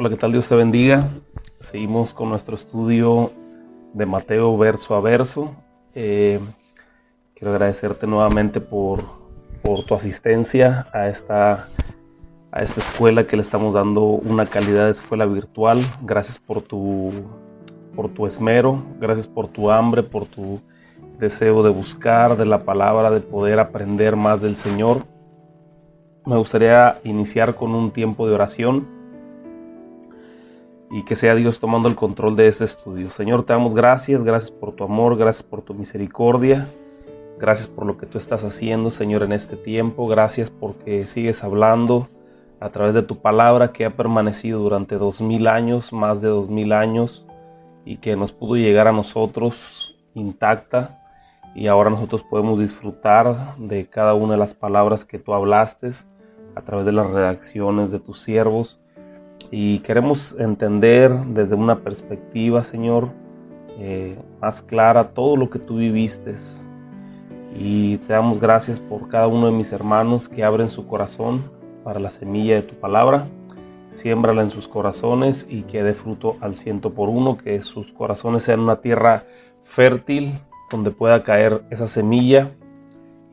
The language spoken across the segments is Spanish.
Hola, ¿qué tal? Dios te bendiga. Seguimos con nuestro estudio de Mateo verso a verso. Eh, quiero agradecerte nuevamente por, por, tu asistencia a esta, a esta escuela que le estamos dando una calidad de escuela virtual. Gracias por tu, por tu esmero, gracias por tu hambre, por tu deseo de buscar de la palabra, de poder aprender más del Señor. Me gustaría iniciar con un tiempo de oración y que sea Dios tomando el control de este estudio. Señor, te damos gracias, gracias por tu amor, gracias por tu misericordia, gracias por lo que tú estás haciendo, Señor, en este tiempo, gracias porque sigues hablando a través de tu palabra que ha permanecido durante dos mil años, más de dos mil años, y que nos pudo llegar a nosotros intacta, y ahora nosotros podemos disfrutar de cada una de las palabras que tú hablaste a través de las redacciones de tus siervos y queremos entender desde una perspectiva, Señor, eh, más clara todo lo que tú viviste. Y te damos gracias por cada uno de mis hermanos que abren su corazón para la semilla de tu palabra. Siémbrala en sus corazones y que dé fruto al ciento por uno, que sus corazones sean una tierra fértil donde pueda caer esa semilla,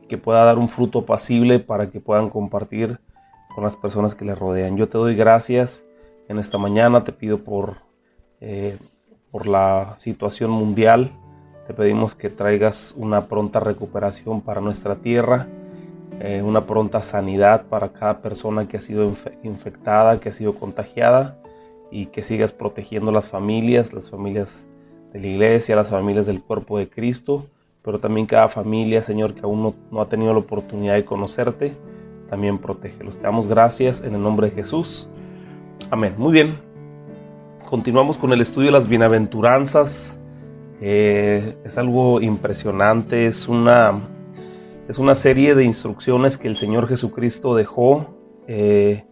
que pueda dar un fruto pasible para que puedan compartir con las personas que les rodean. Yo te doy gracias en esta mañana. Te pido por, eh, por la situación mundial. Te pedimos que traigas una pronta recuperación para nuestra tierra, eh, una pronta sanidad para cada persona que ha sido infectada, que ha sido contagiada y que sigas protegiendo las familias, las familias de la iglesia, las familias del cuerpo de Cristo, pero también cada familia, Señor, que aún no, no ha tenido la oportunidad de conocerte, también protégelos. Te damos gracias en el nombre de Jesús. Amén. Muy bien. Continuamos con el estudio de las bienaventuranzas. Eh, es algo impresionante. Es una, es una serie de instrucciones que el Señor Jesucristo dejó eh,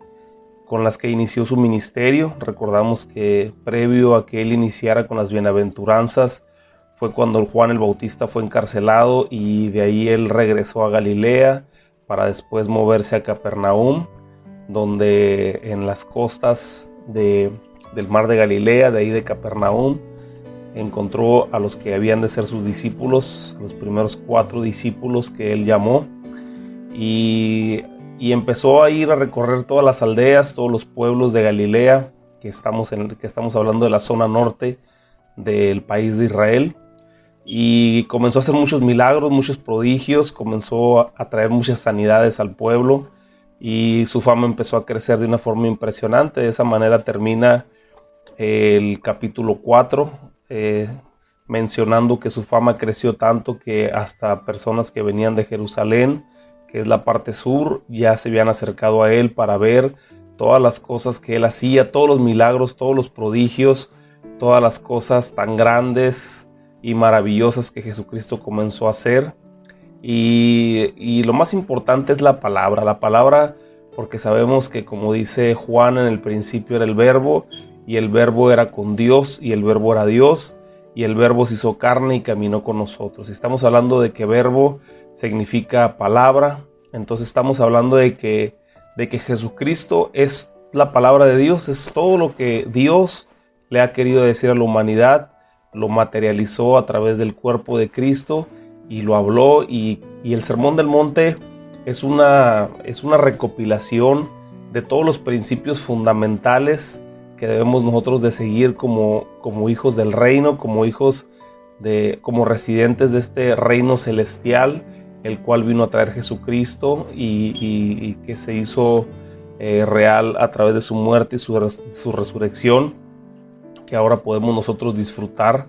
con las que inició su ministerio. Recordamos que previo a que él iniciara con las bienaventuranzas fue cuando Juan el Bautista fue encarcelado y de ahí él regresó a Galilea para después moverse a Capernaum donde en las costas del mar de Galilea, de ahí de Capernaum, encontró a los que habían de ser sus discípulos, los primeros cuatro discípulos que él llamó, y, empezó a ir a recorrer todas las aldeas, todos los pueblos de Galilea, que estamos, en, que estamos hablando de la zona norte del país de Israel, y comenzó a hacer muchos milagros, muchos prodigios, comenzó a traer muchas sanidades al pueblo, y su fama empezó a crecer de una forma impresionante. De esa manera termina el capítulo 4 eh, mencionando que su fama creció tanto que hasta personas que venían de Jerusalén, que es la parte sur, ya se habían acercado a él para ver todas las cosas que él hacía, todos los milagros, todos los prodigios, todas las cosas tan grandes y maravillosas que Jesucristo comenzó a hacer. Y, lo más importante es la palabra, la palabra porque sabemos que como dice Juan en el principio era el verbo y el verbo era con Dios y el verbo era Dios y el verbo se hizo carne y caminó con nosotros. Estamos hablando de que verbo significa palabra, entonces estamos hablando de que, de que Jesucristo es la palabra de Dios, es todo lo que Dios le ha querido decir a la humanidad, lo materializó a través del cuerpo de Cristo y lo habló y, el Sermón del Monte es una, es una recopilación de todos los principios fundamentales que debemos nosotros de seguir como, como hijos del reino, como hijos de, como residentes de este reino celestial, el cual vino a traer Jesucristo y, que se hizo eh, real a través de su muerte y su, su resurrección, que ahora podemos nosotros disfrutar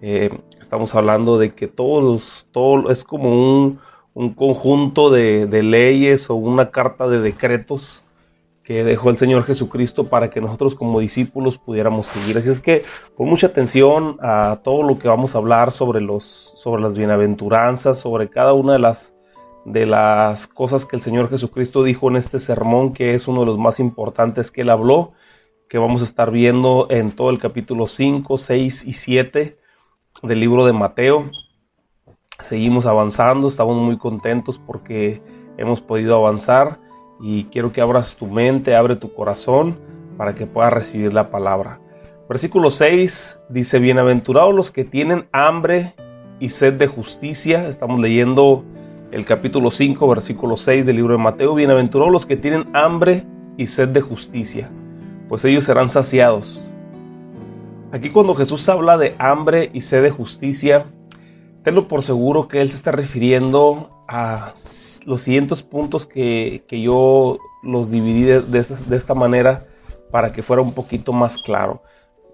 eh, estamos hablando de que todos, todo es como un, conjunto de, leyes o una carta de decretos que dejó el Señor Jesucristo para que nosotros como discípulos pudiéramos seguir. Así es que pon mucha atención a todo lo que vamos a hablar sobre, los, sobre las bienaventuranzas, sobre cada una de las, de las cosas que el Señor Jesucristo dijo en este sermón, que es uno de los más importantes que él habló, que vamos a estar viendo en todo el capítulo 5, 6 y 7 del libro de Mateo. Seguimos avanzando, estamos muy contentos porque hemos podido avanzar y quiero que abras tu mente, abre tu corazón para que pueda recibir la palabra. Versículo 6 dice, bienaventurados los que tienen hambre y sed de justicia. Estamos leyendo el capítulo 5, versículo 6 del libro de Mateo. Bienaventurados los que tienen hambre y sed de justicia, pues ellos serán saciados. Aquí cuando Jesús habla de hambre y sed de justicia, tenlo por seguro que Él se está refiriendo a los siguientes puntos que, yo los dividí de, esta, manera para que fuera un poquito más claro.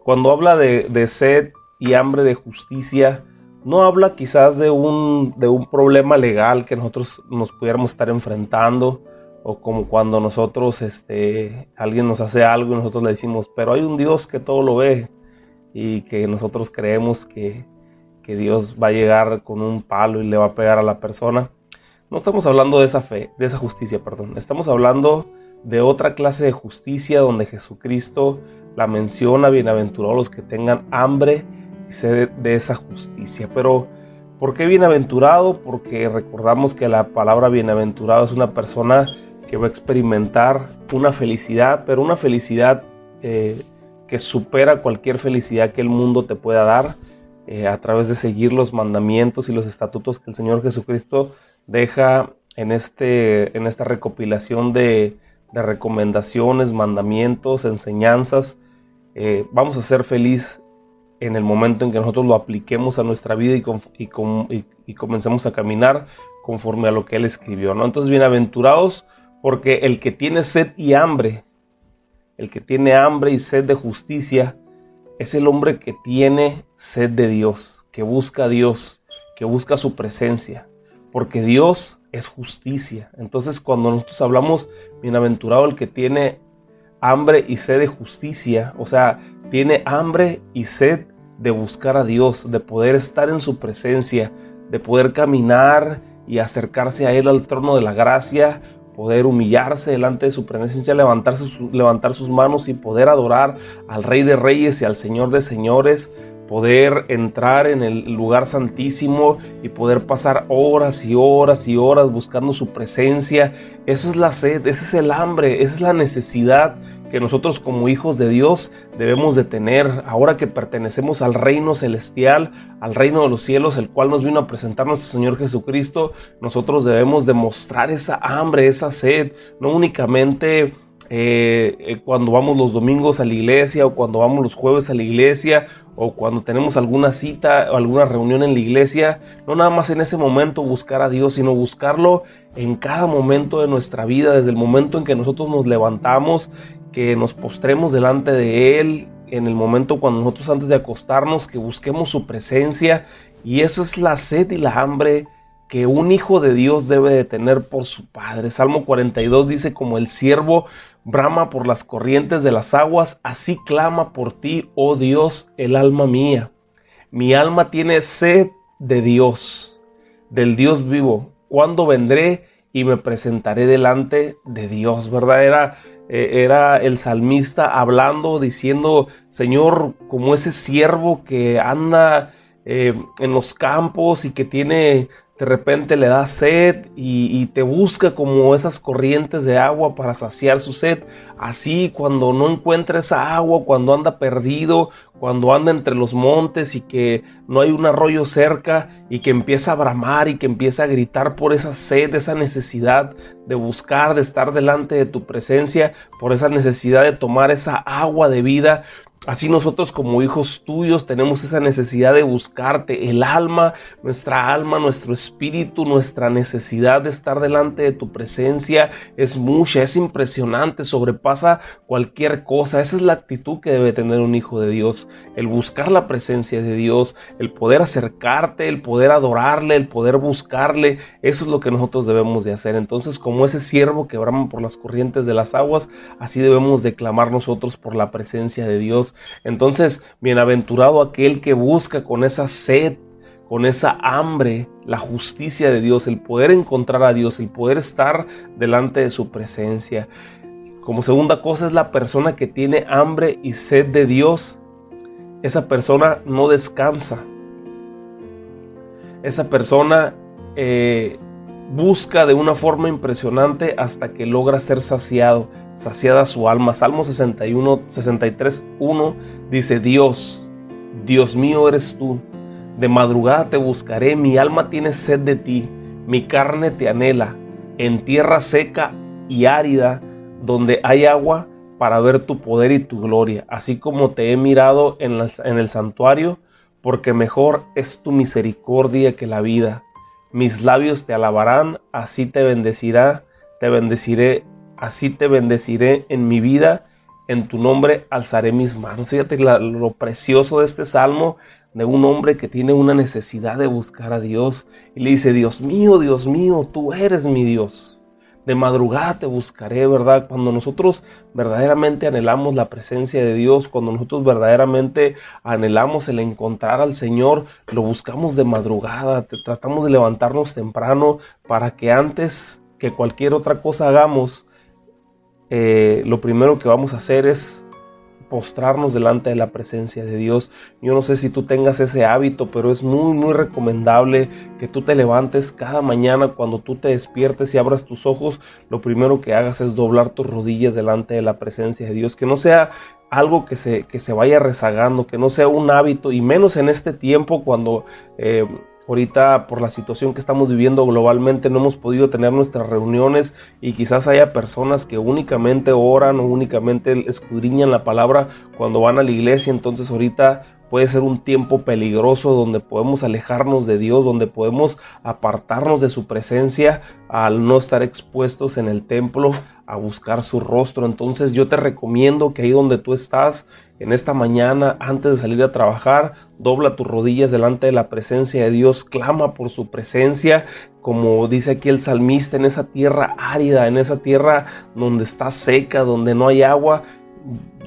Cuando habla de, de sed y hambre de justicia, no habla quizás de un, de un problema legal que nosotros nos pudiéramos estar enfrentando o como cuando nosotros, este, alguien nos hace algo y nosotros le decimos, pero hay un Dios que todo lo ve y que nosotros creemos que, Dios va a llegar con un palo y le va a pegar a la persona. No estamos hablando de esa fe, de esa justicia, perdón. Estamos hablando de otra clase de justicia donde Jesucristo la menciona, bienaventurados los que tengan hambre y sed de esa justicia. Pero, ¿por qué bienaventurado? Porque recordamos que la palabra bienaventurado es una persona que va a experimentar una felicidad, pero una felicidad eh, que supera cualquier felicidad que el mundo te pueda dar eh, a través de seguir los mandamientos y los estatutos que el Señor Jesucristo deja en, este, en esta recopilación de, recomendaciones, mandamientos, enseñanzas. Eh, vamos a ser feliz en el momento en que nosotros lo apliquemos a nuestra vida y, y, comencemos a caminar conforme a lo que Él escribió. ¿no? Entonces, bienaventurados porque el que tiene sed y hambre el que tiene hambre y sed de justicia es el hombre que tiene sed de Dios, que busca a Dios, que busca su presencia, porque Dios es justicia. Entonces cuando nosotros hablamos, bienaventurado el que tiene hambre y sed de justicia, o sea, tiene hambre y sed de buscar a Dios, de poder estar en su presencia, de poder caminar y acercarse a Él al trono de la gracia poder humillarse delante de su presencia, levantarse, levantar sus manos y poder adorar al Rey de Reyes y al Señor de Señores, poder entrar en el lugar santísimo y poder pasar horas y horas y horas buscando su presencia. Eso es la sed, ese es el hambre, esa es la necesidad que nosotros como hijos de Dios debemos de tener ahora que pertenecemos al reino celestial, al reino de los cielos, el cual nos vino a presentar nuestro Señor Jesucristo. Nosotros debemos demostrar esa hambre, esa sed, no únicamente eh, eh, cuando vamos los domingos a la iglesia o cuando vamos los jueves a la iglesia o cuando tenemos alguna cita o alguna reunión en la iglesia, no nada más en ese momento buscar a Dios, sino buscarlo en cada momento de nuestra vida, desde el momento en que nosotros nos levantamos, que nos postremos delante de Él, en el momento cuando nosotros antes de acostarnos, que busquemos su presencia. Y eso es la sed y la hambre que un hijo de Dios debe de tener por su padre. Salmo 42 dice, como el siervo brama por las corrientes de las aguas, así clama por ti, oh Dios, el alma mía. Mi alma tiene sed de Dios, del Dios vivo. ¿Cuándo vendré y me presentaré delante de Dios? ¿Verdad? Era, eh, era el salmista hablando, diciendo, Señor, como ese siervo que anda eh, en los campos y que tiene de repente le da sed y, te busca como esas corrientes de agua para saciar su sed. Así cuando no encuentra esa agua, cuando anda perdido, cuando anda entre los montes y que no hay un arroyo cerca y que empieza a bramar y que empieza a gritar por esa sed, esa necesidad de buscar, de estar delante de tu presencia, por esa necesidad de tomar esa agua de vida, Así nosotros como hijos tuyos tenemos esa necesidad de buscarte, el alma, nuestra alma, nuestro espíritu, nuestra necesidad de estar delante de tu presencia es mucha, es impresionante, sobrepasa cualquier cosa. Esa es la actitud que debe tener un hijo de Dios, el buscar la presencia de Dios, el poder acercarte, el poder adorarle, el poder buscarle. Eso es lo que nosotros debemos de hacer. Entonces, como ese siervo que brama por las corrientes de las aguas, así debemos de clamar nosotros por la presencia de Dios entonces, bienaventurado aquel que busca con esa sed, con esa hambre, la justicia de Dios, el poder encontrar a Dios, el poder estar delante de su presencia. Como segunda cosa es la persona que tiene hambre y sed de Dios. Esa persona no descansa. Esa persona eh, busca de una forma impresionante hasta que logra ser saciado. Saciada su alma. Salmo 61, 63, 1 dice, Dios, Dios mío eres tú, de madrugada te buscaré, mi alma tiene sed de ti, mi carne te anhela, en tierra seca y árida, donde hay agua, para ver tu poder y tu gloria, así como te he mirado en, en el santuario, porque mejor es tu misericordia que la vida. Mis labios te alabarán, así te bendecirá, te bendeciré así te bendeciré en mi vida, en tu nombre alzaré mis manos. Fíjate lo precioso de este salmo de un hombre que tiene una necesidad de buscar a Dios y le dice, Dios mío, Dios mío, tú eres mi Dios. De madrugada te buscaré, ¿verdad? Cuando nosotros verdaderamente anhelamos la presencia de Dios, cuando nosotros verdaderamente anhelamos el encontrar al Señor, lo buscamos de madrugada, tratamos de levantarnos temprano para que antes que cualquier otra cosa hagamos, eh, lo primero que vamos a hacer es postrarnos delante de la presencia de Dios. Yo no sé si tú tengas ese hábito, pero es muy, muy recomendable que tú te levantes cada mañana cuando tú te despiertes y abras tus ojos. Lo primero que hagas es doblar tus rodillas delante de la presencia de Dios. Que no sea algo que se, que se vaya rezagando, que no sea un hábito, y menos en este tiempo cuando... Eh, Ahorita por la situación que estamos viviendo globalmente no hemos podido tener nuestras reuniones y quizás haya personas que únicamente oran o únicamente escudriñan la palabra cuando van a la iglesia. Entonces ahorita puede ser un tiempo peligroso donde podemos alejarnos de Dios, donde podemos apartarnos de su presencia al no estar expuestos en el templo a buscar su rostro. Entonces yo te recomiendo que ahí donde tú estás, en esta mañana, antes de salir a trabajar, dobla tus rodillas delante de la presencia de Dios, clama por su presencia, como dice aquí el salmista, en esa tierra árida, en esa tierra donde está seca, donde no hay agua,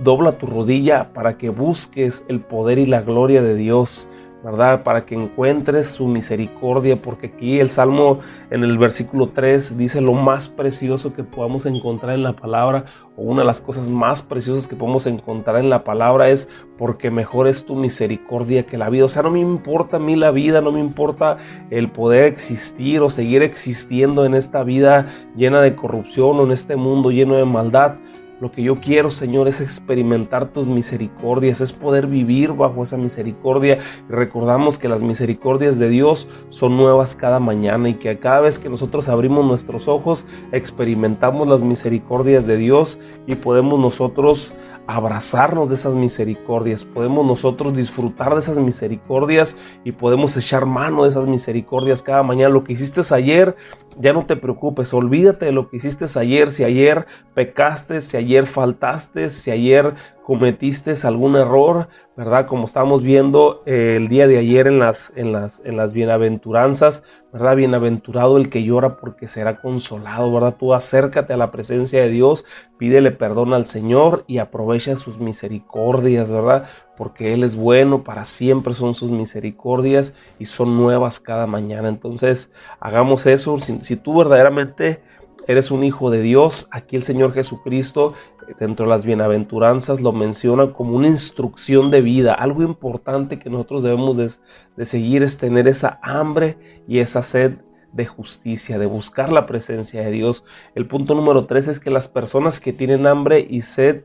dobla tu rodilla para que busques el poder y la gloria de Dios. ¿Verdad? Para que encuentres su misericordia, porque aquí el Salmo en el versículo 3 dice lo más precioso que podamos encontrar en la palabra, o una de las cosas más preciosas que podemos encontrar en la palabra es porque mejor es tu misericordia que la vida. O sea, no me importa a mí la vida, no me importa el poder existir o seguir existiendo en esta vida llena de corrupción o en este mundo lleno de maldad. Lo que yo quiero, Señor, es experimentar tus misericordias, es poder vivir bajo esa misericordia. Recordamos que las misericordias de Dios son nuevas cada mañana y que cada vez que nosotros abrimos nuestros ojos, experimentamos las misericordias de Dios y podemos nosotros abrazarnos de esas misericordias, podemos nosotros disfrutar de esas misericordias y podemos echar mano de esas misericordias cada mañana. Lo que hiciste ayer, ya no te preocupes, olvídate de lo que hiciste ayer, si ayer pecaste, si ayer faltaste, si ayer cometiste algún error, ¿verdad? Como estamos viendo eh, el día de ayer en las, en las, en las bienaventuranzas, ¿verdad? Bienaventurado el que llora porque será consolado, ¿verdad? Tú acércate a la presencia de Dios, pídele perdón al Señor y aprovecha sus misericordias, ¿verdad? Porque Él es bueno, para siempre son sus misericordias y son nuevas cada mañana. Entonces, hagamos eso. Si, si tú verdaderamente eres un hijo de Dios, aquí el Señor Jesucristo dentro de las bienaventuranzas lo menciona como una instrucción de vida. Algo importante que nosotros debemos de, seguir es tener esa hambre y esa sed de justicia, de buscar la presencia de Dios. El punto número tres es que las personas que tienen hambre y sed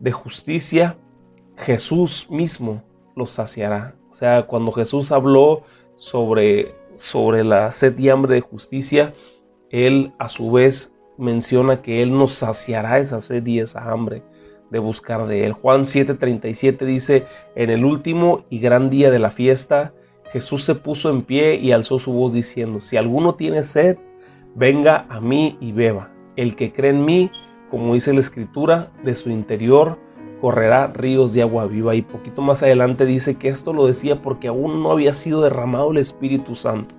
de justicia, Jesús mismo los saciará. O sea, cuando Jesús habló sobre, sobre la sed y hambre de justicia, Él a su vez menciona que Él nos saciará esa sed y esa hambre de buscar de Él. Juan 7:37 dice, en el último y gran día de la fiesta, Jesús se puso en pie y alzó su voz diciendo, si alguno tiene sed, venga a mí y beba. El que cree en mí, como dice la escritura, de su interior correrá ríos de agua viva. Y poquito más adelante dice que esto lo decía porque aún no había sido derramado el Espíritu Santo.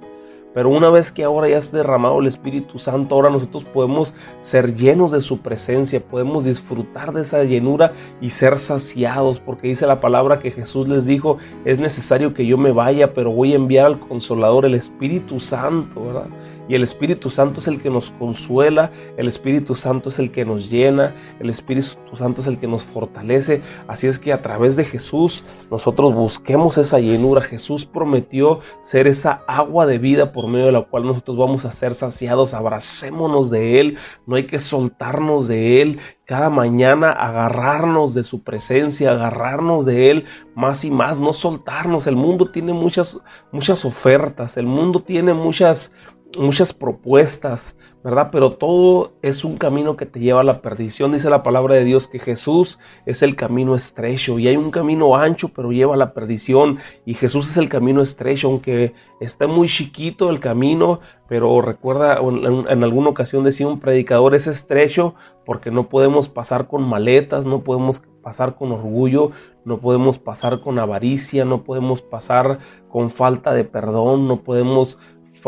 Pero una vez que ahora ya has derramado el Espíritu Santo, ahora nosotros podemos ser llenos de su presencia, podemos disfrutar de esa llenura y ser saciados, porque dice la palabra que Jesús les dijo, es necesario que yo me vaya, pero voy a enviar al consolador, el Espíritu Santo, ¿verdad? Y el Espíritu Santo es el que nos consuela, el Espíritu Santo es el que nos llena, el Espíritu Santo es el que nos fortalece. Así es que a través de Jesús nosotros busquemos esa llenura. Jesús prometió ser esa agua de vida por medio de la cual nosotros vamos a ser saciados. Abracémonos de Él, no hay que soltarnos de Él cada mañana agarrarnos de su presencia, agarrarnos de Él más y más, no soltarnos. El mundo tiene muchas, muchas ofertas, el mundo tiene muchas, muchas propuestas, ¿verdad? Pero todo es un camino que te lleva a la perdición. Dice la palabra de Dios que Jesús es el camino estrecho y hay un camino ancho, pero lleva a la perdición. Y Jesús es el camino estrecho, aunque está muy chiquito el camino, pero recuerda, en, en alguna ocasión decía un predicador, es estrecho porque no podemos pasar con maletas, no podemos pasar con orgullo, no podemos pasar con avaricia, no podemos pasar con falta de perdón, no podemos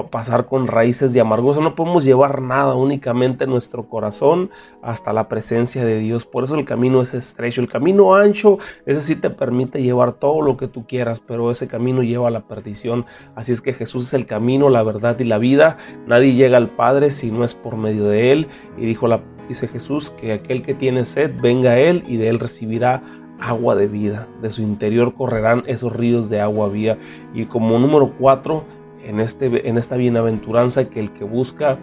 pasar con raíces de amargura, no podemos llevar nada, únicamente nuestro corazón hasta la presencia de Dios. Por eso el camino es estrecho, el camino ancho, ese sí te permite llevar todo lo que tú quieras, pero ese camino lleva a la perdición. Así es que Jesús es el camino, la verdad y la vida. Nadie llega al Padre si no es por medio de Él. Y dijo la, dice Jesús que aquel que tiene sed, venga a Él y de Él recibirá agua de vida. De su interior correrán esos ríos de agua viva. Y como número cuatro, en, este, en esta bienaventuranza que el que busca,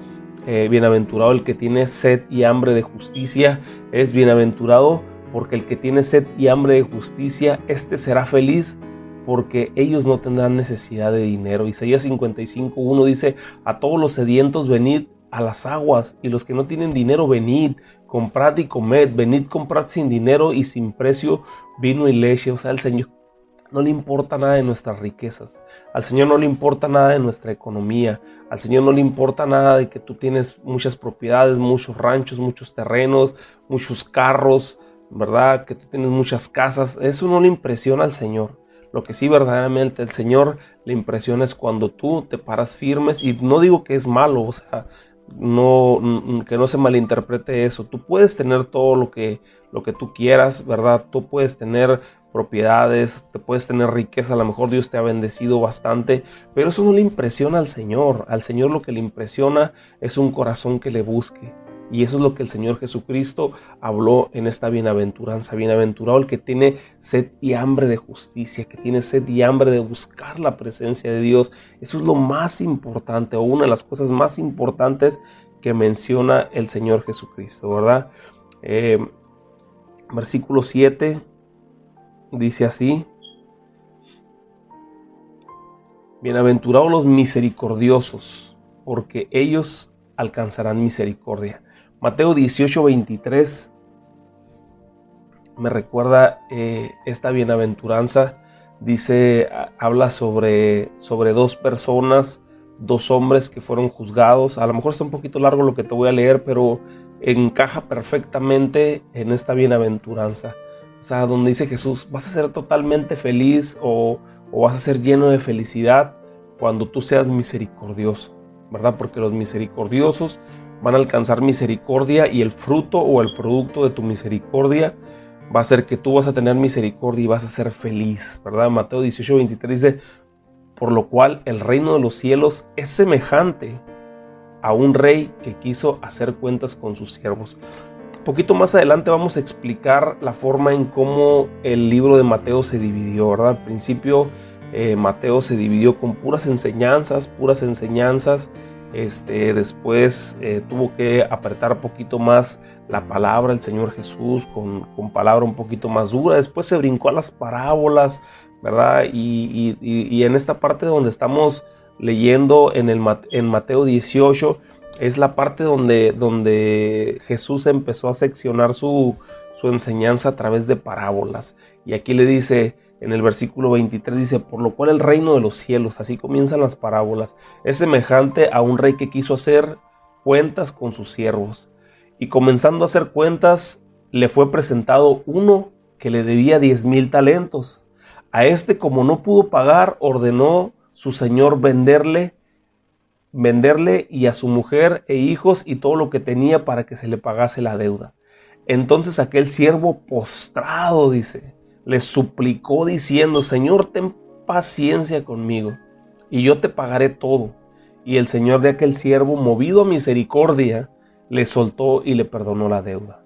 eh, bienaventurado el que tiene sed y hambre de justicia, es bienaventurado porque el que tiene sed y hambre de justicia, este será feliz porque ellos no tendrán necesidad de dinero. Isaías 55.1 dice, a todos los sedientos venid a las aguas y los que no tienen dinero venid, comprad y comed, venid comprad sin dinero y sin precio vino y leche. O sea, el Señor, no le importa nada de nuestras riquezas. Al Señor no le importa nada de nuestra economía. Al Señor no le importa nada de que tú tienes muchas propiedades, muchos ranchos, muchos terrenos, muchos carros, ¿verdad? Que tú tienes muchas casas. Eso no le impresiona al Señor. Lo que sí verdaderamente el Señor le impresiona es cuando tú te paras firmes y no digo que es malo, o sea, no que no se malinterprete eso. Tú puedes tener todo lo que lo que tú quieras, ¿verdad? Tú puedes tener propiedades, te puedes tener riqueza, a lo mejor Dios te ha bendecido bastante, pero eso no le impresiona al Señor. Al Señor lo que le impresiona es un corazón que le busque. Y eso es lo que el Señor Jesucristo habló en esta bienaventuranza. Bienaventurado el que tiene sed y hambre de justicia, que tiene sed y hambre de buscar la presencia de Dios. Eso es lo más importante o una de las cosas más importantes que menciona el Señor Jesucristo, ¿verdad? Eh, versículo 7 dice así, Bienaventurados los misericordiosos, porque ellos alcanzarán misericordia. Mateo 18, 23 me recuerda eh, esta bienaventuranza. Dice, habla sobre, sobre dos personas, dos hombres que fueron juzgados. A lo mejor está un poquito largo lo que te voy a leer, pero encaja perfectamente en esta bienaventuranza. O sea, donde dice Jesús, vas a ser totalmente feliz o, vas a ser lleno de felicidad cuando tú seas misericordioso, ¿verdad? Porque los misericordiosos van a alcanzar misericordia y el fruto o el producto de tu misericordia va a ser que tú vas a tener misericordia y vas a ser feliz, ¿verdad? Mateo 18, 23 dice, por lo cual el reino de los cielos es semejante a un rey que quiso hacer cuentas con sus siervos poquito más adelante vamos a explicar la forma en cómo el libro de Mateo se dividió, ¿verdad? Al principio eh, Mateo se dividió con puras enseñanzas, puras enseñanzas. Este, después eh, tuvo que apretar un poquito más la palabra del Señor Jesús con, con, palabra un poquito más dura. Después se brincó a las parábolas, ¿verdad? Y, y, en esta parte donde estamos leyendo en, el, en Mateo 18, es la parte donde, donde Jesús empezó a seccionar su, su enseñanza a través de parábolas. Y aquí le dice, en el versículo 23 dice, por lo cual el reino de los cielos, así comienzan las parábolas, es semejante a un rey que quiso hacer cuentas con sus siervos. Y comenzando a hacer cuentas, le fue presentado uno que le debía diez mil talentos. A este, como no pudo pagar, ordenó su señor venderle venderle y a su mujer e hijos y todo lo que tenía para que se le pagase la deuda. Entonces aquel siervo postrado, dice, le suplicó diciendo, Señor, ten paciencia conmigo y yo te pagaré todo. Y el señor de aquel siervo, movido a misericordia, le soltó y le perdonó la deuda.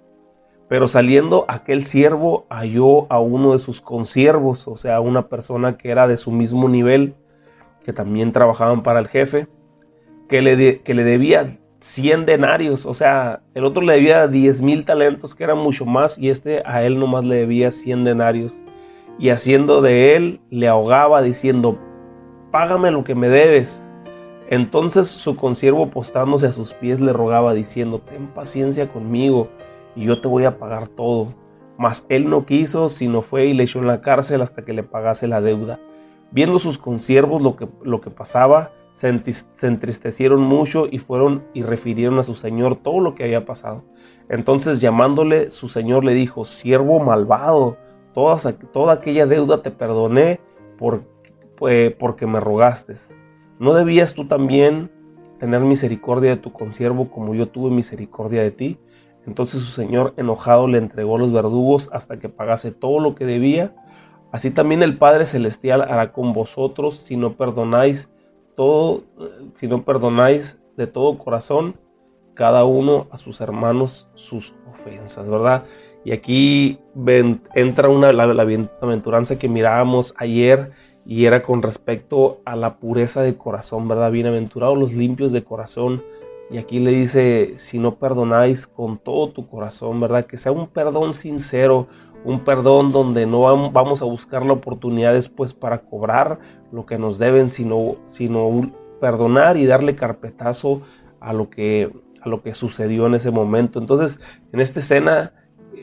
Pero saliendo aquel siervo halló a uno de sus consiervos, o sea, una persona que era de su mismo nivel, que también trabajaban para el jefe, que le, que le debía 100 denarios, o sea, el otro le debía 10 mil talentos, que era mucho más, y este a él nomás le debía 100 denarios. Y haciendo de él, le ahogaba diciendo, págame lo que me debes. Entonces su consiervo postándose a sus pies le rogaba diciendo, ten paciencia conmigo y yo te voy a pagar todo. Mas él no quiso, sino fue y le echó en la cárcel hasta que le pagase la deuda. Viendo sus consiervos lo que, lo que pasaba, se, entristecieron mucho y fueron y refirieron a su señor todo lo que había pasado. Entonces llamándole, su señor le dijo, siervo malvado, toda, aquella deuda te perdoné por, pues, porque me rogaste. ¿No debías tú también tener misericordia de tu consiervo como yo tuve misericordia de ti? Entonces su señor enojado le entregó los verdugos hasta que pagase todo lo que debía. Así también el Padre Celestial hará con vosotros si no perdonáis todo, si no perdonáis de todo corazón cada uno a sus hermanos sus ofensas, ¿verdad? Y aquí entra una la, la bienaventuranza que mirábamos ayer y era con respecto a la pureza de corazón, ¿verdad? Bienaventurados los limpios de corazón. Y aquí le dice, si no perdonáis con todo tu corazón, ¿verdad? Que sea un perdón sincero, un perdón donde no vamos a buscar la oportunidad después para cobrar lo que nos deben, sino, sino perdonar y darle carpetazo a lo que a lo que sucedió en ese momento. Entonces, en esta escena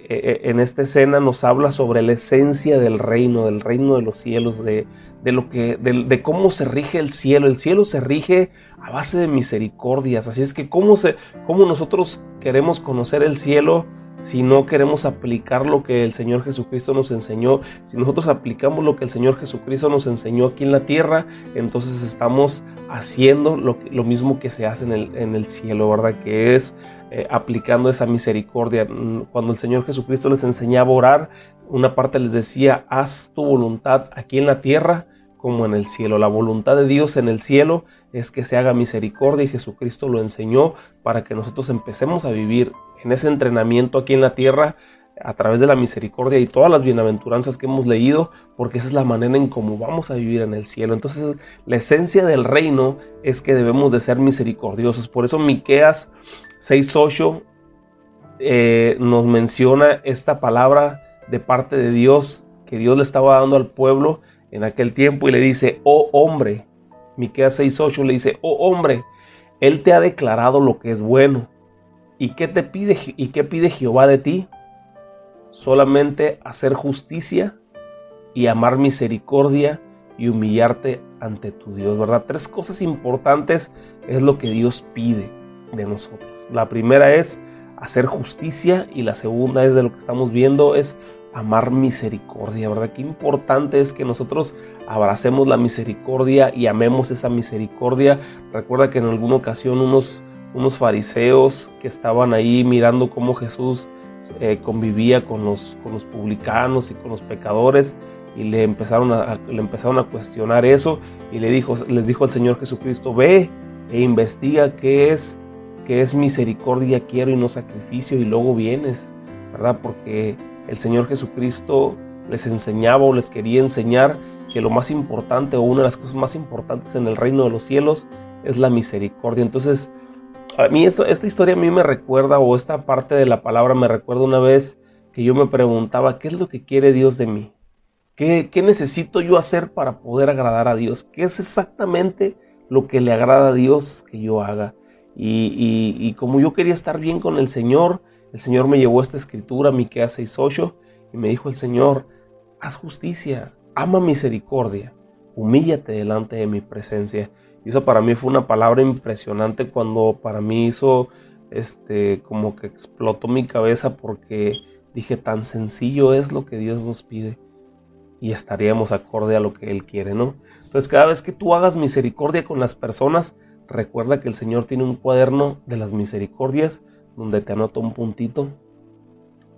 eh, eh, en esta escena nos habla sobre la esencia del reino, del reino de los cielos, de, lo que, de, cómo se rige el cielo. El cielo se rige a base de misericordias. Así es que cómo, se, cómo nosotros queremos conocer el cielo si no queremos aplicar lo que el Señor Jesucristo nos enseñó, si nosotros aplicamos lo que el Señor Jesucristo nos enseñó aquí en la tierra, entonces estamos haciendo lo, mismo que se hace en el, cielo, ¿verdad? Que es eh, aplicando esa misericordia. Cuando el Señor Jesucristo les enseñaba a orar, una parte les decía, haz tu voluntad aquí en la tierra como en el cielo. La voluntad de Dios en el cielo es que se haga misericordia y Jesucristo lo enseñó para que nosotros empecemos a vivir en ese entrenamiento aquí en la tierra a través de la misericordia y todas las bienaventuranzas que hemos leído, porque esa es la manera en cómo vamos a vivir en el cielo. Entonces, la esencia del reino es que debemos de ser misericordiosos. Por eso Miqueas 6.8 eh, nos menciona esta palabra de parte de Dios que Dios le estaba dando al pueblo en aquel tiempo y le dice, oh hombre, Miqueas 6.8 le dice, oh hombre, Él te ha declarado lo que es bueno. ¿Y qué te pide y qué pide Jehová de ti? solamente hacer justicia y amar misericordia y humillarte ante tu Dios, ¿verdad? Tres cosas importantes es lo que Dios pide de nosotros. La primera es hacer justicia y la segunda es de lo que estamos viendo es amar misericordia, ¿verdad? Qué importante es que nosotros abracemos la misericordia y amemos esa misericordia. Recuerda que en alguna ocasión unos, unos fariseos que estaban ahí mirando cómo Jesús eh, convivía con los, con los publicanos y con los pecadores y le empezaron, a, le empezaron a cuestionar eso y le dijo, les dijo al Señor Jesucristo, ve e investiga qué es, qué es misericordia quiero y no sacrificio y luego vienes, ¿verdad? Porque el Señor Jesucristo les enseñaba o les quería enseñar que lo más importante o una de las cosas más importantes en el reino de los cielos es la misericordia. Entonces, a mí esto, esta historia a mí me recuerda, o esta parte de la palabra me recuerda una vez que yo me preguntaba, ¿qué es lo que quiere Dios de mí? ¿Qué, qué necesito yo hacer para poder agradar a Dios? ¿Qué es exactamente lo que le agrada a Dios que yo haga? Y, y, como yo quería estar bien con el Señor, el Señor me llevó esta escritura, Miqueas 6.8, y me dijo el Señor, haz justicia, ama misericordia, humíllate delante de mi presencia. Eso para mí fue una palabra impresionante cuando para mí hizo, este, como que explotó mi cabeza porque dije, tan sencillo es lo que Dios nos pide y estaríamos acorde a lo que Él quiere, ¿no? Entonces cada vez que tú hagas misericordia con las personas, recuerda que el Señor tiene un cuaderno de las misericordias donde te anota un puntito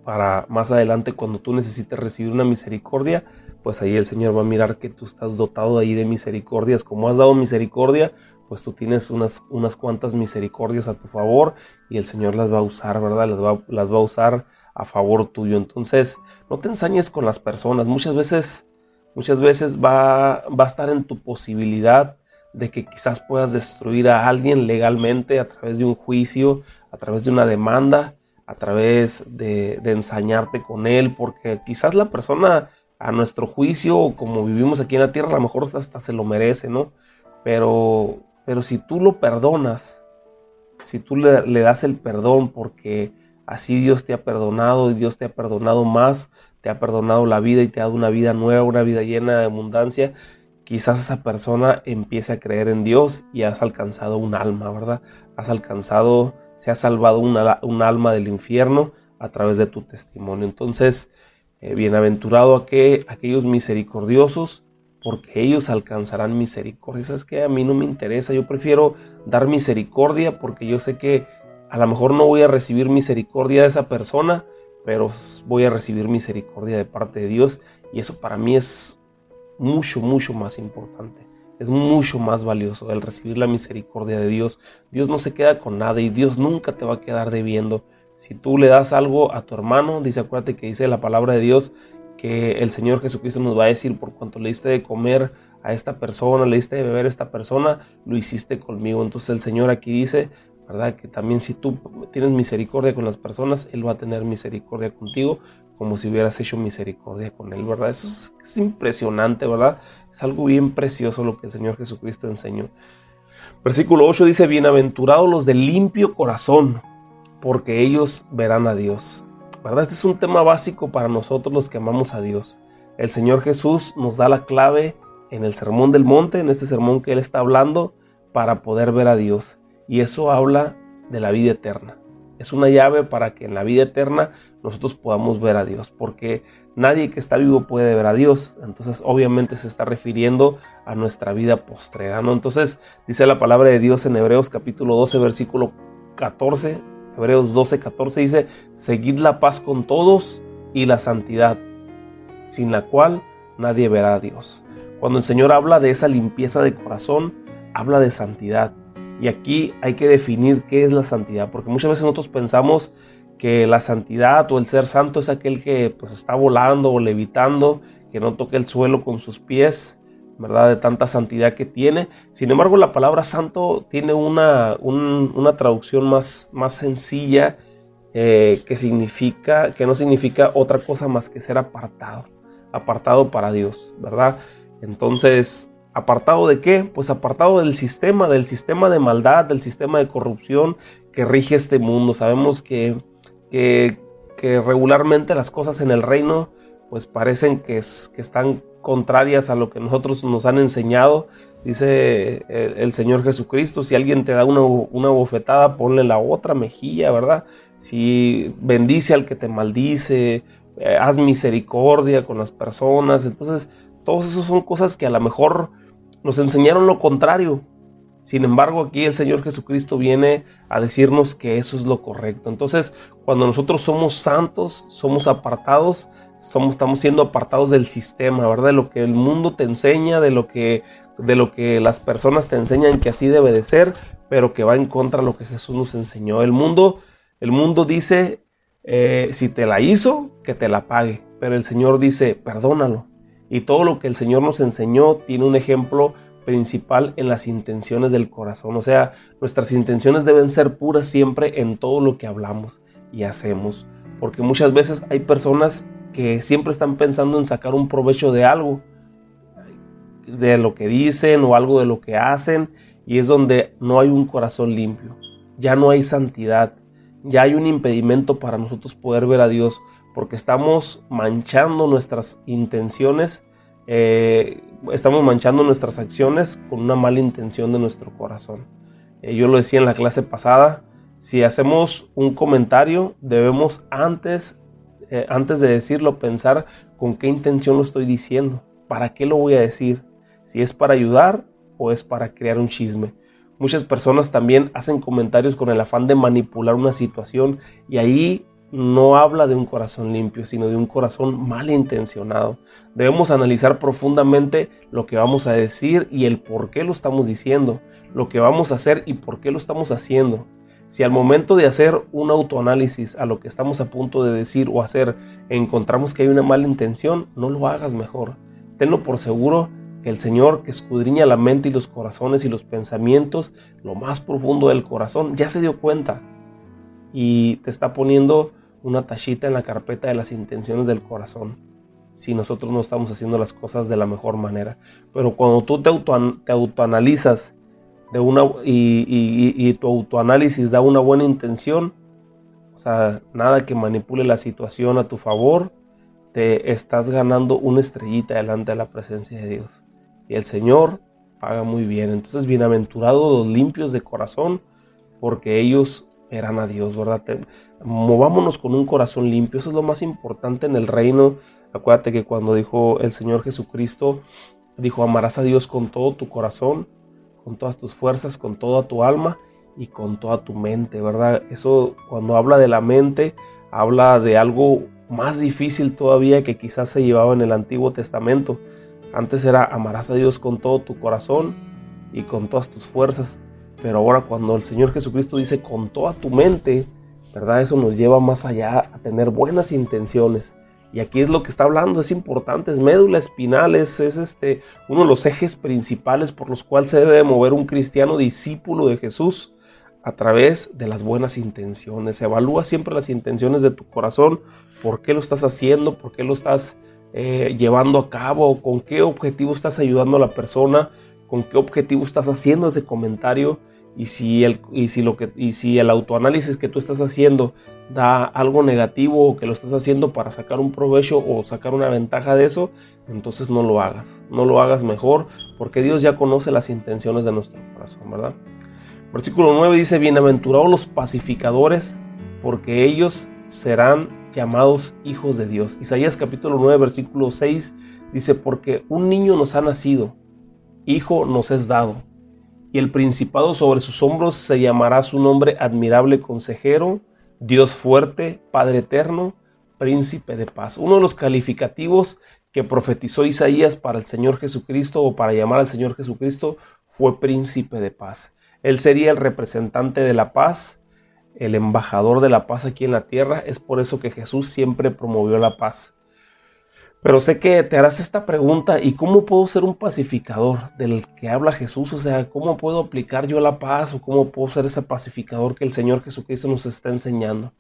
para más adelante cuando tú necesites recibir una misericordia, pues ahí el Señor va a mirar que tú estás dotado ahí de misericordias. Como has dado misericordia, pues tú tienes unas, unas cuantas misericordias a tu favor y el Señor las va a usar, ¿verdad? Las va, las va a usar a favor tuyo. Entonces, no te ensañes con las personas. Muchas veces, muchas veces va, va a estar en tu posibilidad de que quizás puedas destruir a alguien legalmente a través de un juicio, a través de una demanda, a través de, de ensañarte con él, porque quizás la persona a nuestro juicio, como vivimos aquí en la tierra, a lo mejor hasta se lo merece, ¿no? Pero, pero si tú lo perdonas, si tú le, le, das el perdón porque así Dios te ha perdonado y Dios te ha perdonado más, te ha perdonado la vida y te ha dado una vida nueva, una vida llena de abundancia, quizás esa persona empiece a creer en Dios y has alcanzado un alma, ¿verdad? Has alcanzado, se ha salvado una, un alma del infierno a través de tu testimonio. Entonces, eh, bienaventurado aquellos misericordiosos, porque ellos alcanzarán misericordia. Es que a mí no me interesa, yo prefiero dar misericordia porque yo sé que a lo mejor no voy a recibir misericordia de esa persona, pero voy a recibir misericordia de parte de Dios y eso para mí es mucho, mucho más importante. Es mucho más valioso el recibir la misericordia de Dios. Dios no se queda con nada y Dios nunca te va a quedar debiendo. Si tú le das algo a tu hermano, dice, acuérdate que dice la palabra de Dios que el Señor Jesucristo nos va a decir, por cuanto le diste de comer a esta persona, le diste de beber a esta persona, lo hiciste conmigo. Entonces el Señor aquí dice, ¿verdad? Que también si tú tienes misericordia con las personas, Él va a tener misericordia contigo, como si hubieras hecho misericordia con Él, ¿verdad? Eso es, impresionante, ¿verdad? Es algo bien precioso lo que el Señor Jesucristo enseñó. Versículo 8 dice, bienaventurados los de limpio corazón, porque ellos verán a Dios. ¿Verdad? Este es un tema básico para nosotros los que amamos a Dios. El Señor Jesús nos da la clave en el Sermón del Monte, en este sermón que Él está hablando, para poder ver a Dios. Y eso habla de la vida eterna. Es una llave para que en la vida eterna nosotros podamos ver a Dios, porque nadie que está vivo puede ver a Dios. Entonces, obviamente se está refiriendo a nuestra vida postrera, ¿no? Entonces, dice la palabra de Dios en Hebreos capítulo 12, versículo 14, Hebreos 12, 14 dice, seguid la paz con todos y la santidad, sin la cual nadie verá a Dios. Cuando el Señor habla de esa limpieza de corazón, habla de santidad. Y aquí hay que definir qué es la santidad, porque muchas veces nosotros pensamos que la santidad o el ser santo es aquel que pues está volando o levitando, que no toque el suelo con sus pies, ¿verdad? De tanta santidad que tiene. Sin embargo, la palabra santo tiene una, una traducción más, más sencilla eh, que significa, que no significa otra cosa más que ser apartado, apartado para Dios, ¿verdad? Entonces, ¿apartado de qué? Pues apartado del sistema, del sistema de maldad, del sistema de corrupción que rige este mundo. Sabemos que, que, regularmente las cosas en el reino pues parecen que, es, que están contrarias a lo que nosotros nos han enseñado. Dice el, Señor Jesucristo, si alguien te da una, una, bofetada, ponle la otra mejilla, ¿verdad? Si bendice al que te maldice, eh, haz misericordia con las personas. Entonces, todas esas son cosas que a lo mejor nos enseñaron lo contrario. Sin embargo, aquí el Señor Jesucristo viene a decirnos que eso es lo correcto. Entonces, cuando nosotros somos santos, somos apartados, somos, estamos siendo apartados del sistema, ¿verdad? De lo que el mundo te enseña, de lo que, de lo que las personas te enseñan que así debe de ser, pero que va en contra de lo que Jesús nos enseñó. El mundo, el mundo dice, eh, si te la hizo, que te la pague, pero el Señor dice, perdónalo. Y todo lo que el Señor nos enseñó tiene un ejemplo principal en las intenciones del corazón. O sea, nuestras intenciones deben ser puras siempre en todo lo que hablamos y hacemos. Porque muchas veces hay personas que siempre están pensando en sacar un provecho de algo, de lo que dicen o algo de lo que hacen, y es donde no hay un corazón limpio, ya no hay santidad, ya hay un impedimento para nosotros poder ver a Dios, porque estamos manchando nuestras intenciones, eh, estamos manchando nuestras acciones con una mala intención de nuestro corazón. Eh, yo lo decía en la clase pasada, si hacemos un comentario, debemos antes eh, antes de decirlo, pensar con qué intención lo estoy diciendo, para qué lo voy a decir, si es para ayudar o es para crear un chisme. Muchas personas también hacen comentarios con el afán de manipular una situación y ahí no habla de un corazón limpio, sino de un corazón malintencionado. Debemos analizar profundamente lo que vamos a decir y el por qué lo estamos diciendo, lo que vamos a hacer y por qué lo estamos haciendo. Si al momento de hacer un autoanálisis a lo que estamos a punto de decir o hacer encontramos que hay una mala intención, no lo hagas mejor. Tenlo por seguro que el Señor que escudriña la mente y los corazones y los pensamientos, lo más profundo del corazón, ya se dio cuenta y te está poniendo una tachita en la carpeta de las intenciones del corazón si nosotros no estamos haciendo las cosas de la mejor manera. Pero cuando tú te, autoanalizas de una, y, tu autoanálisis da una buena intención, o sea, nada que manipule la situación a tu favor, te estás ganando una estrellita delante de la presencia de Dios. Y el Señor paga muy bien. Entonces, bienaventurados los limpios de corazón, porque ellos verán a Dios, ¿verdad? Movámonos con un corazón limpio, eso es lo más importante en el reino. Acuérdate que cuando dijo el Señor Jesucristo, dijo, amarás a Dios con todo tu corazón, con todas tus fuerzas, con toda tu alma y con toda tu mente, ¿verdad? Eso cuando habla de la mente, habla de algo más difícil todavía que quizás se llevaba en el Antiguo Testamento. Antes era amarás a Dios con todo tu corazón y con todas tus fuerzas, pero ahora cuando el Señor Jesucristo dice con toda tu mente, ¿verdad? Eso nos lleva más allá a tener buenas intenciones. Y aquí es lo que está hablando, es importante, es médula espinal, es, este, uno de los ejes principales por los cuales se debe mover un cristiano discípulo de Jesús a través de las buenas intenciones. Evalúa siempre las intenciones de tu corazón, por qué lo estás haciendo, por qué lo estás eh, llevando a cabo, con qué objetivo estás ayudando a la persona, con qué objetivo estás haciendo ese comentario y si el, y si lo que, y si el autoanálisis que tú estás haciendo da algo negativo o que lo estás haciendo para sacar un provecho o sacar una ventaja de eso, entonces no lo hagas. No lo hagas mejor porque Dios ya conoce las intenciones de nuestro corazón, ¿verdad? Versículo 9 dice, bienaventurados los pacificadores porque ellos serán llamados hijos de Dios. Isaías capítulo 9 versículo 6 dice, porque un niño nos ha nacido, hijo nos es dado y el principado sobre sus hombros se llamará su nombre admirable consejero, Dios fuerte, Padre eterno, príncipe de paz. Uno de los calificativos que profetizó Isaías para el Señor Jesucristo o para llamar al Señor Jesucristo fue príncipe de paz. Él sería el representante de la paz, el embajador de la paz aquí en la tierra. Es por eso que Jesús siempre promovió la paz. Pero sé que te harás esta pregunta, ¿y cómo puedo ser un pacificador del que habla Jesús? O sea, ¿cómo puedo aplicar yo la paz o cómo puedo ser ese pacificador que el Señor Jesucristo nos está enseñando?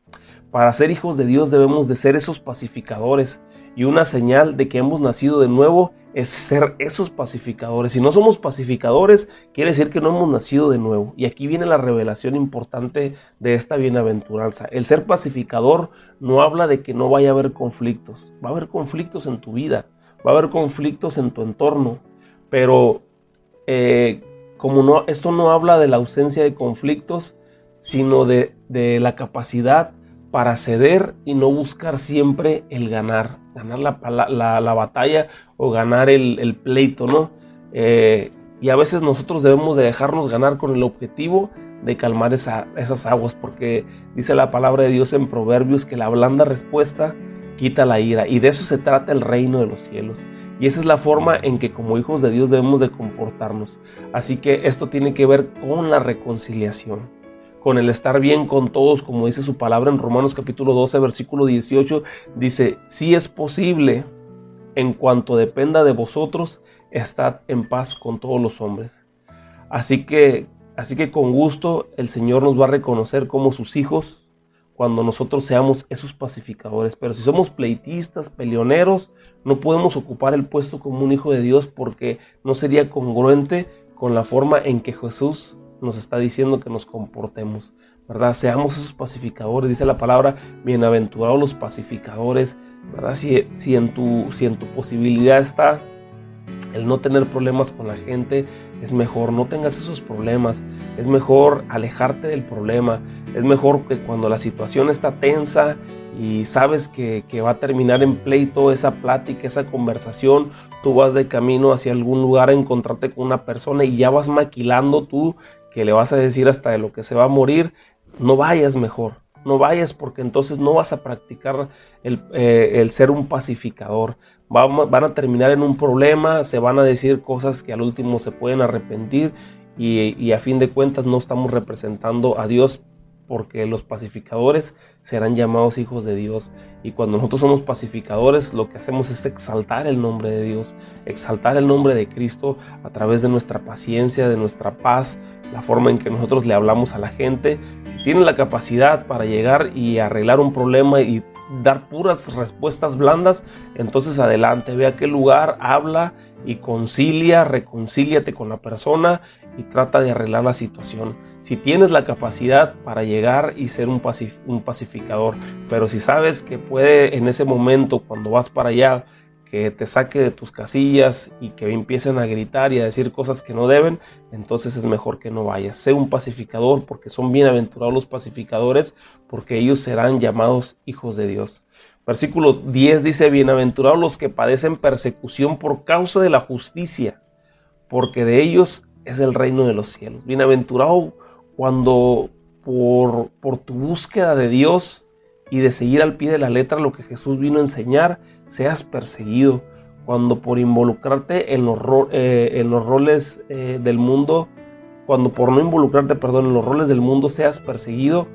Para ser hijos de Dios debemos de ser esos pacificadores y una señal de que hemos nacido de nuevo es ser esos pacificadores. Si no somos pacificadores, quiere decir que no hemos nacido de nuevo. Y aquí viene la revelación importante de esta bienaventuranza. El ser pacificador no habla de que no vaya a haber conflictos. Va a haber conflictos en tu vida, va a haber conflictos en tu entorno, pero eh, como no, esto no habla de la ausencia de conflictos, sino de, de la capacidad para ceder y no buscar siempre el ganar, ganar la, batalla o ganar el, pleito, ¿no? Eh, y a veces nosotros debemos de dejarnos ganar con el objetivo de calmar esas aguas, porque dice la palabra de Dios en Proverbios que la blanda respuesta quita la ira, y de eso se trata el reino de los cielos. Y esa es la forma en que como hijos de Dios debemos de comportarnos. Así que esto tiene que ver con la reconciliación con el estar bien con todos, como dice su palabra en Romanos capítulo 12, versículo 18, dice, si es posible, en cuanto dependa de vosotros, estad en paz con todos los hombres. Así que, así que con gusto el Señor nos va a reconocer como sus hijos cuando nosotros seamos esos pacificadores. Pero si somos pleitistas, peleoneros, no podemos ocupar el puesto como un hijo de Dios porque no sería congruente con la forma en que Jesús nos está diciendo que nos comportemos, ¿verdad? Seamos esos pacificadores, dice la palabra, bienaventurados los pacificadores, ¿verdad? Si, si, en tu, si en tu posibilidad está el no tener problemas con la gente, es mejor, no tengas esos problemas, es mejor alejarte del problema, es mejor que cuando la situación está tensa y sabes que, que, va a terminar en pleito esa plática, esa conversación, tú vas de camino hacia algún lugar a encontrarte con una persona y ya vas maquilando tú que le vas a decir hasta de lo que se va a morir, no vayas mejor. no vayas porque entonces no vas a practicar el, eh, ser un pacificador. Van, a terminar en un problema, se van a decir cosas que al último se pueden arrepentir y a fin de cuentas no estamos representando a Dios porque los pacificadores serán llamados hijos de Dios. Y cuando nosotros somos pacificadores, lo que hacemos es exaltar el nombre de Dios, exaltar el nombre de Cristo a través de nuestra paciencia, de nuestra paz, la forma en que nosotros le hablamos a la gente. Si tienen la capacidad para llegar y arreglar un problema y dar puras respuestas blandas, entonces adelante, ve a qué lugar, habla y concilia, reconcíliate con la persona y trata de arreglar la situación. Si tienes la capacidad para llegar y ser un, un pacificador, pero si sabes que puede en ese momento, cuando vas para allá, que te saque de tus casillas y que empiecen a gritar y a decir cosas que no deben, entonces es mejor que no vayas. Sé un pacificador porque son bienaventurados los pacificadores porque ellos serán llamados hijos de Dios. Versículo 10 dice, bienaventurados los que padecen persecución por causa de la justicia, porque de ellos es el reino de los cielos. Bienaventurado cuando por, por tu búsqueda de Dios y de seguir al pie de la letra lo que Jesús vino a enseñar, seas perseguido. Cuando por involucrarte en los, eh, roles eh, del mundo, cuando por no involucrarte, perdón, en los roles del mundo seas perseguido,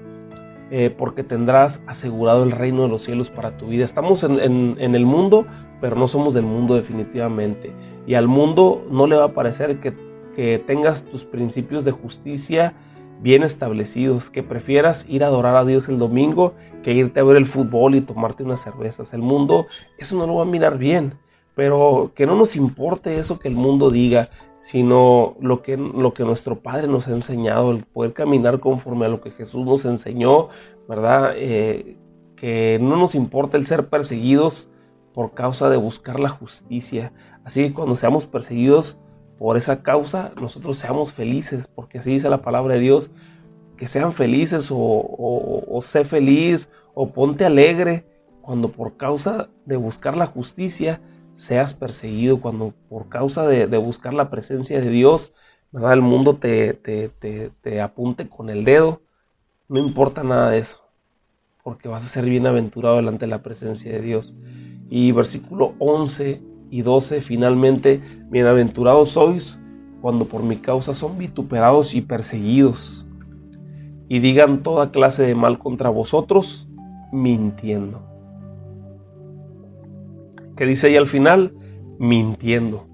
eh, porque tendrás asegurado el reino de los cielos para tu vida. Estamos en, en, el mundo, pero no somos del mundo definitivamente. Y al mundo no le va a parecer que, que tengas tus principios de justicia, bien establecidos, que prefieras ir a adorar a Dios el domingo que irte a ver el fútbol y tomarte unas cervezas. El mundo eso no lo va a mirar bien, pero que no nos importe eso que el mundo diga, sino lo que, lo que nuestro Padre nos ha enseñado, el poder caminar conforme a lo que Jesús nos enseñó, ¿verdad? Eh, que no nos importa el ser perseguidos por causa de buscar la justicia. Así que cuando seamos perseguidos, por esa causa nosotros seamos felices, porque así dice la palabra de Dios, que sean felices o, sé feliz o ponte alegre cuando por causa de buscar la justicia seas perseguido, cuando por causa de, buscar la presencia de Dios, ¿verdad? el mundo te, te, te apunte con el dedo, no importa nada de eso, porque vas a ser bienaventurado delante de la presencia de Dios. Y versículo 11 y 12, finalmente, bienaventurados sois cuando por mi causa son vituperados y perseguidos, y digan toda clase de mal contra vosotros, mintiendo. ¿Qué dice ahí al final? Mintiendo.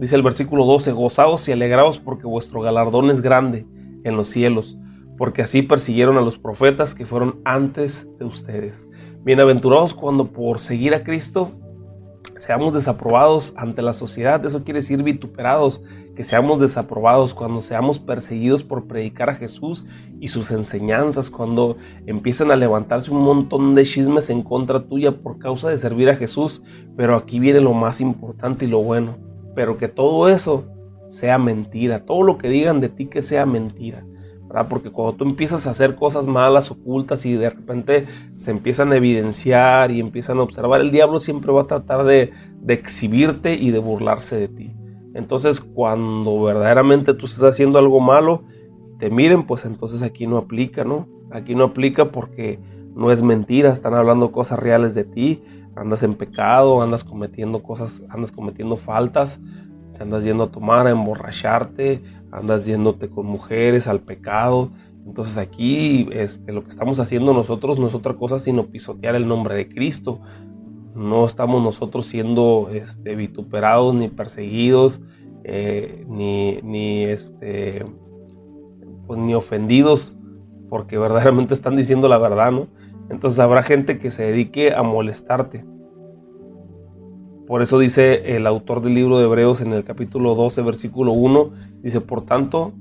Dice el versículo 12, gozaos y alegraos porque vuestro galardón es grande en los cielos, porque así persiguieron a los profetas que fueron antes de ustedes. Bienaventurados cuando por seguir a Cristo seamos desaprobados ante la sociedad, eso quiere decir vituperados, que seamos desaprobados cuando seamos perseguidos por predicar a Jesús y sus enseñanzas, cuando empiezan a levantarse un montón de chismes en contra tuya por causa de servir a Jesús, pero aquí viene lo más importante y lo bueno, pero que todo eso sea mentira, todo lo que digan de ti que sea mentira. Porque cuando tú empiezas a hacer cosas malas, ocultas y de repente se empiezan a evidenciar y empiezan a observar, el diablo siempre va a tratar de, exhibirte y de burlarse de ti. Entonces cuando verdaderamente tú estás haciendo algo malo, te miren, pues entonces aquí no aplica, ¿no? Aquí no aplica porque no es mentira, están hablando cosas reales de ti, andas en pecado, andas cometiendo cosas, andas cometiendo faltas, andas yendo a tomar, a emborracharte, andas yéndote con mujeres al pecado. Entonces aquí este, lo que estamos haciendo nosotros no es otra cosa sino pisotear el nombre de Cristo. No estamos nosotros siendo este, vituperados ni perseguidos, eh, ni, ni, este, pues, ni ofendidos, porque verdaderamente están diciendo la verdad, ¿no? Entonces habrá gente que se dedique a molestarte. Por eso dice el autor del libro de Hebreos en el capítulo 12, versículo 1, dice, por tanto,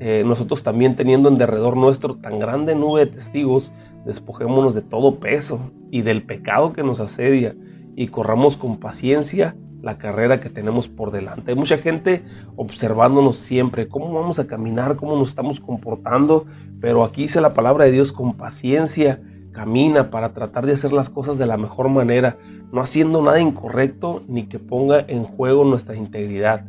eh, nosotros también teniendo en derredor nuestro tan grande nube de testigos, despojémonos de todo peso y del pecado que nos asedia y corramos con paciencia la carrera que tenemos por delante. Hay mucha gente observándonos siempre, cómo vamos a caminar, cómo nos estamos comportando, pero aquí dice la palabra de Dios con paciencia camina para tratar de hacer las cosas de la mejor manera, no haciendo nada incorrecto ni que ponga en juego nuestra integridad.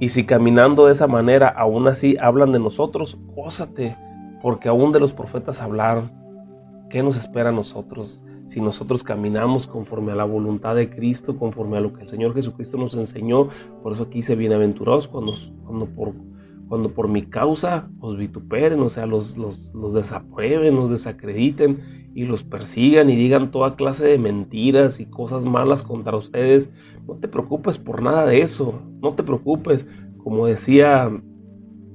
Y si caminando de esa manera aún así hablan de nosotros, gózate, porque aún de los profetas hablaron. ¿qué nos espera a nosotros? Si nosotros caminamos conforme a la voluntad de Cristo, conforme a lo que el Señor Jesucristo nos enseñó, por eso aquí dice bienaventurados cuando, cuando, por, cuando por mi causa os vituperen, o sea, los, los, los desaprueben, los desacrediten y los persigan y digan toda clase de mentiras y cosas malas contra ustedes. No te preocupes por nada de eso, no te preocupes. Como decía,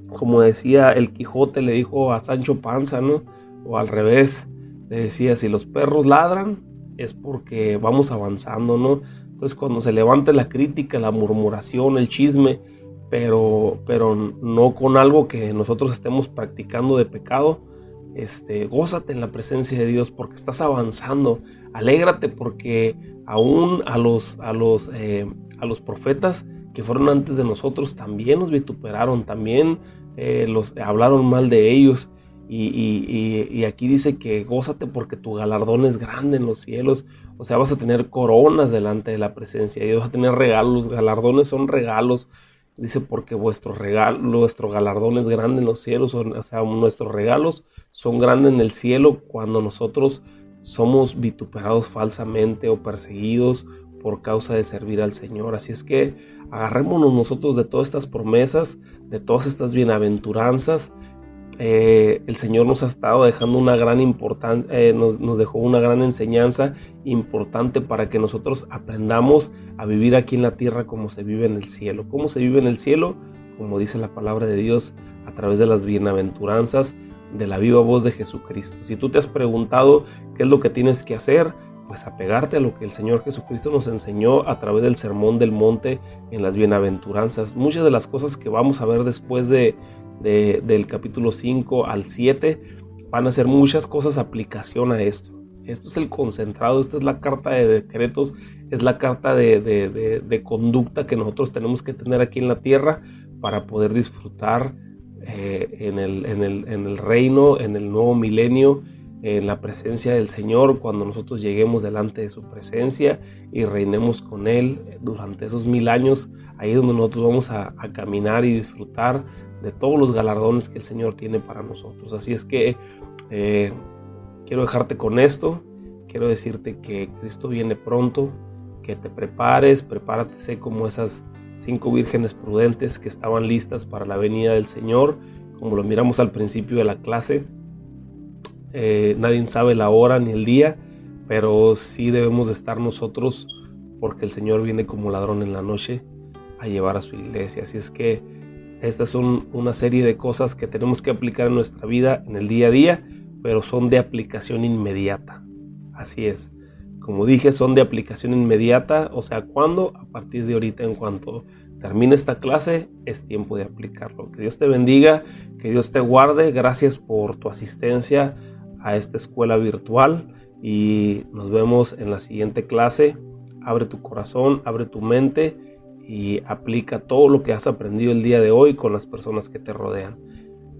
como decía el Quijote, le dijo a Sancho Panza, ¿no? O al revés, le decía, si los perros ladran es porque vamos avanzando, ¿no? Entonces cuando se levante la crítica, la murmuración, el chisme, pero, pero no con algo que nosotros estemos practicando de pecado, este, gózate en la presencia de Dios porque estás avanzando, alégrate porque aún a los, a los, eh, a los profetas que fueron antes de nosotros también nos vituperaron, también eh, los hablaron mal de ellos y, aquí dice que gózate porque tu galardón es grande en los cielos. O sea, vas a tener coronas delante de la presencia y vas a tener regalos. Los galardones son regalos. Dice porque vuestro regalo, nuestro galardón es grande en los cielos. O sea, nuestros regalos son grandes en el cielo cuando nosotros somos vituperados falsamente o perseguidos por causa de servir al Señor. Así es que agarrémonos nosotros de todas estas promesas, de todas estas bienaventuranzas eh, el Señor nos ha estado dejando una gran importancia, eh, nos, dejó una gran enseñanza importante para que nosotros aprendamos a vivir aquí en la tierra como se vive en el cielo. ¿Cómo se vive en el cielo? Como dice la palabra de Dios a través de las bienaventuranzas de la viva voz de Jesucristo. Si tú te has preguntado qué es lo que tienes que hacer, pues apegarte a lo que el Señor Jesucristo nos enseñó a través del sermón del monte en las bienaventuranzas. Muchas de las cosas que vamos a ver después de, del capítulo 5 al 7, van a ser muchas cosas aplicación a esto. Esto es el concentrado, esta es la carta de decretos, es la carta de, conducta que nosotros tenemos que tener aquí en la tierra para poder disfrutar eh, en, el, en, el, en el reino, en el nuevo milenio, en la presencia del Señor, cuando nosotros lleguemos delante de su presencia y reinemos con Él durante esos mil años, ahí es donde nosotros vamos a caminar y disfrutar de todos los galardones que el Señor tiene para nosotros. Así es que eh, quiero dejarte con esto, quiero decirte que Cristo viene pronto, que te prepares, prepárate, sé como esas cinco vírgenes prudentes que estaban listas para la venida del Señor, como lo miramos al principio de la clase. Eh, nadie sabe la hora ni el día, pero sí debemos de estar nosotros porque el Señor viene como ladrón en la noche a llevar a su iglesia. Así es que estas son una serie de cosas que tenemos que aplicar en nuestra vida en el día a día, pero son de aplicación inmediata. Así es. Como dije, son de aplicación inmediata, o sea, cuando a partir de ahorita, en cuanto termine esta clase, es tiempo de aplicarlo. Que Dios te bendiga, que Dios te guarde. Gracias por tu asistencia a esta escuela virtual y nos vemos en la siguiente clase. Abre tu corazón, abre tu mente y aplica todo lo que has aprendido el día de hoy con las personas que te rodean.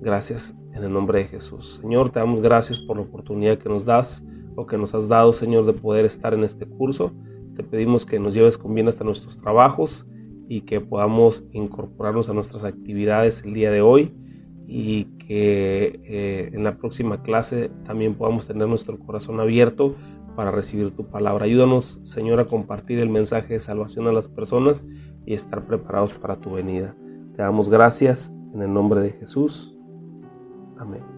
Gracias en el nombre de Jesús. Señor, te damos gracias por la oportunidad que nos das o que nos has dado, Señor, de poder estar en este curso. Te pedimos que nos lleves con bien hasta nuestros trabajos y que podamos incorporarnos a nuestras actividades el día de hoy y que eh, en la próxima clase también podamos tener nuestro corazón abierto para recibir tu palabra. Ayúdanos, Señor, a compartir el mensaje de salvación a las personas y estar preparados para tu venida. Te damos gracias en el nombre de Jesús. Amén.